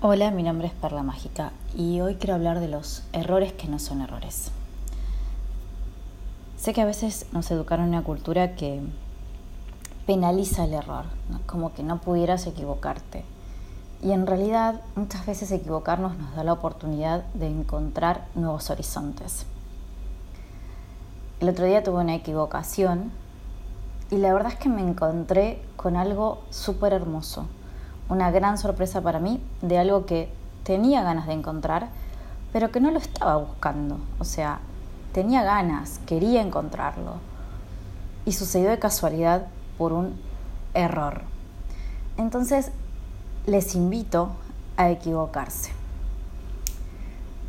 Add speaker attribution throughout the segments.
Speaker 1: Hola, mi nombre es Perla Mágica y hoy quiero hablar de los errores que no son errores. Sé que a veces nos educaron en una cultura que penaliza el error, como que no pudieras equivocarte. Y en realidad muchas veces equivocarnos nos da la oportunidad de encontrar nuevos horizontes. El otro día tuve una equivocación y la verdad es que me encontré con algo súper hermoso una gran sorpresa para mí de algo que tenía ganas de encontrar, pero que no lo estaba buscando. O sea, tenía ganas, quería encontrarlo. Y sucedió de casualidad por un error. Entonces, les invito a equivocarse,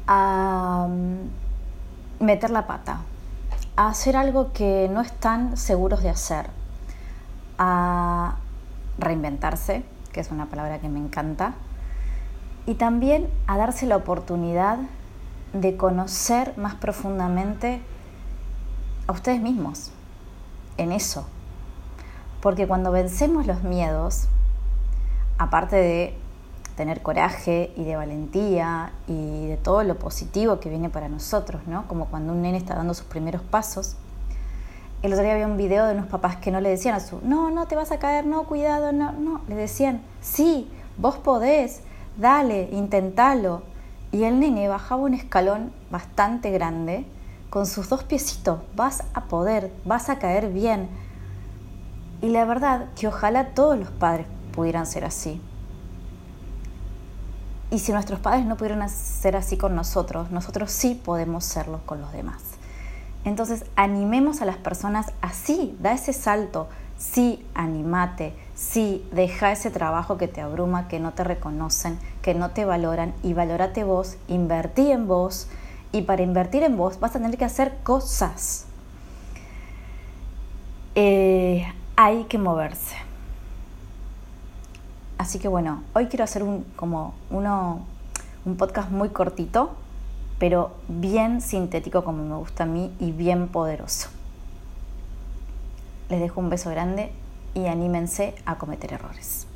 Speaker 1: a mm, meter la pata, a hacer algo que no están seguros de hacer, a reinventarse, que es una palabra que me encanta, y también a darse la oportunidad de conocer más profundamente a ustedes mismos en eso. Porque cuando vencemos los miedos, aparte de tener coraje y de valentía y de todo lo positivo que viene para nosotros, ¿no? Como cuando un nene está dando sus primeros pasos, el otro día había un video de unos papás que no le decían a su, no, no te vas a caer, no, cuidado, no, no, le decían, sí, vos podés, dale, intentalo. Y el nene bajaba un escalón bastante grande con sus dos piecitos, vas a poder, vas a caer bien. Y la verdad que ojalá todos los padres pudieran ser así. Y si nuestros padres no pudieran ser así con nosotros, nosotros sí podemos serlo con los demás. Entonces, animemos a las personas así, da ese salto, sí, animate, sí, deja ese trabajo que te abruma, que no te reconocen, que no te valoran y valórate vos, invertí en vos y para invertir en vos vas a tener que hacer cosas. Eh, hay que moverse. Así que bueno, hoy quiero hacer un, como uno, un podcast muy cortito pero bien sintético como me gusta a mí y bien poderoso. Les dejo un beso grande y anímense a cometer errores.